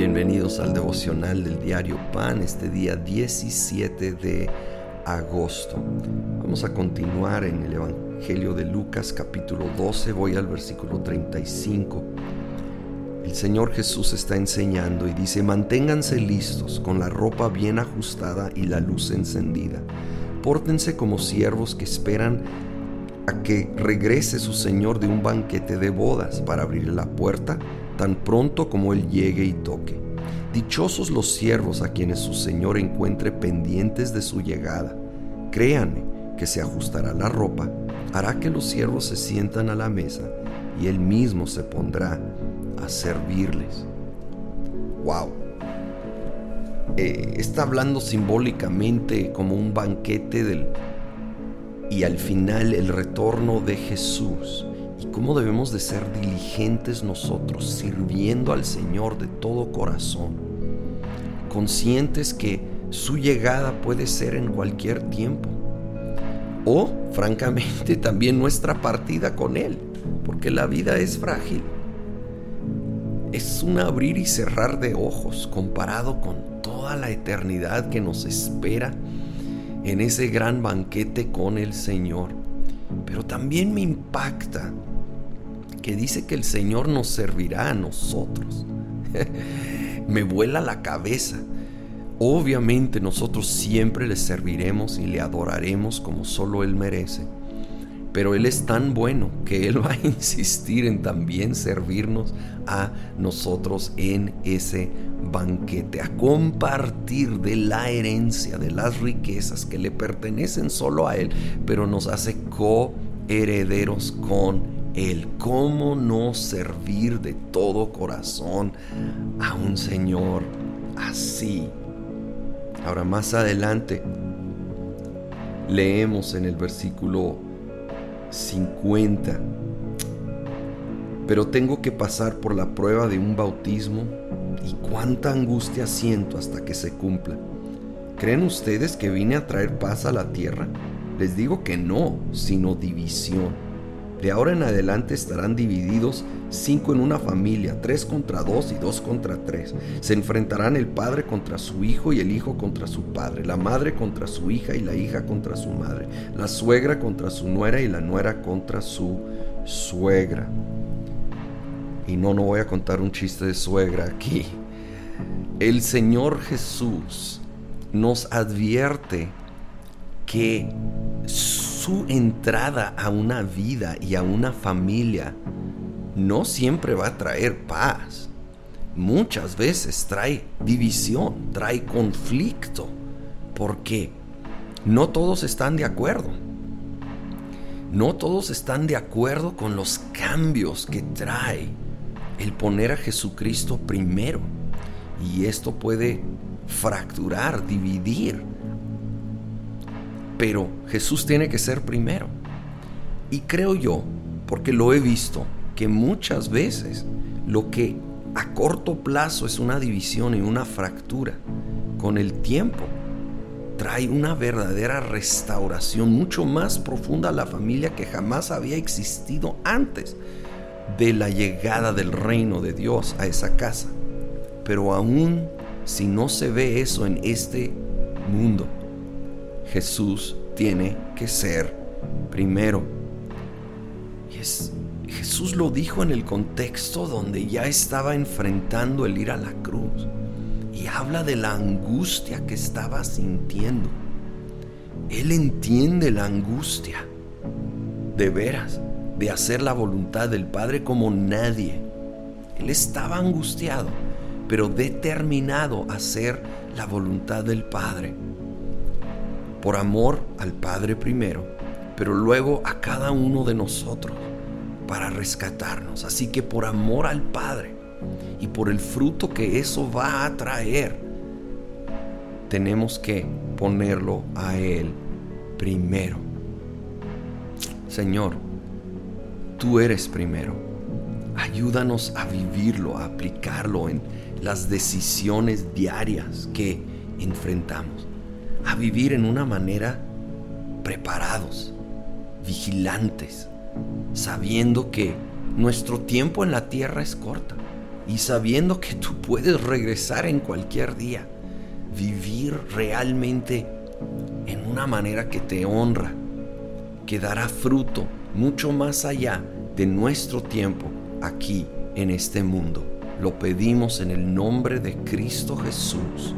Bienvenidos al devocional del diario Pan este día 17 de agosto. Vamos a continuar en el Evangelio de Lucas capítulo 12, voy al versículo 35. El Señor Jesús está enseñando y dice, manténganse listos con la ropa bien ajustada y la luz encendida. Pórtense como siervos que esperan a que regrese su Señor de un banquete de bodas para abrir la puerta tan pronto como Él llegue y toque. Dichosos los siervos a quienes su Señor encuentre pendientes de su llegada. Créanme que se ajustará la ropa, hará que los siervos se sientan a la mesa y Él mismo se pondrá a servirles. ¡Wow! Eh, está hablando simbólicamente como un banquete del... Y al final el retorno de Jesús y cómo debemos de ser diligentes nosotros, sirviendo al Señor de todo corazón, conscientes que su llegada puede ser en cualquier tiempo, o francamente también nuestra partida con Él, porque la vida es frágil. Es un abrir y cerrar de ojos comparado con toda la eternidad que nos espera en ese gran banquete con el Señor. Pero también me impacta que dice que el Señor nos servirá a nosotros. Me vuela la cabeza. Obviamente nosotros siempre le serviremos y le adoraremos como solo Él merece. Pero Él es tan bueno que Él va a insistir en también servirnos a nosotros en ese banquete, a compartir de la herencia, de las riquezas que le pertenecen solo a Él, pero nos hace coherederos con el cómo no servir de todo corazón a un Señor así. Ahora más adelante leemos en el versículo 50, pero tengo que pasar por la prueba de un bautismo y cuánta angustia siento hasta que se cumpla. ¿Creen ustedes que vine a traer paz a la tierra? Les digo que no, sino división. De ahora en adelante estarán divididos cinco en una familia, tres contra dos y dos contra tres. Se enfrentarán el padre contra su hijo y el hijo contra su padre, la madre contra su hija y la hija contra su madre, la suegra contra su nuera y la nuera contra su suegra. Y no, no voy a contar un chiste de suegra aquí. El Señor Jesús nos advierte que su entrada a una vida y a una familia no siempre va a traer paz. Muchas veces trae división, trae conflicto, porque no todos están de acuerdo. No todos están de acuerdo con los cambios que trae el poner a Jesucristo primero. Y esto puede fracturar, dividir pero Jesús tiene que ser primero. Y creo yo, porque lo he visto, que muchas veces lo que a corto plazo es una división y una fractura, con el tiempo trae una verdadera restauración mucho más profunda a la familia que jamás había existido antes de la llegada del reino de Dios a esa casa. Pero aún si no se ve eso en este mundo, Jesús tiene que ser primero. Jesús lo dijo en el contexto donde ya estaba enfrentando el ir a la cruz. Y habla de la angustia que estaba sintiendo. Él entiende la angustia, de veras, de hacer la voluntad del Padre como nadie. Él estaba angustiado, pero determinado a hacer la voluntad del Padre por amor al Padre primero, pero luego a cada uno de nosotros para rescatarnos. Así que por amor al Padre y por el fruto que eso va a traer, tenemos que ponerlo a Él primero. Señor, tú eres primero. Ayúdanos a vivirlo, a aplicarlo en las decisiones diarias que enfrentamos a vivir en una manera preparados, vigilantes, sabiendo que nuestro tiempo en la tierra es corta y sabiendo que tú puedes regresar en cualquier día, vivir realmente en una manera que te honra, que dará fruto mucho más allá de nuestro tiempo aquí en este mundo. Lo pedimos en el nombre de Cristo Jesús.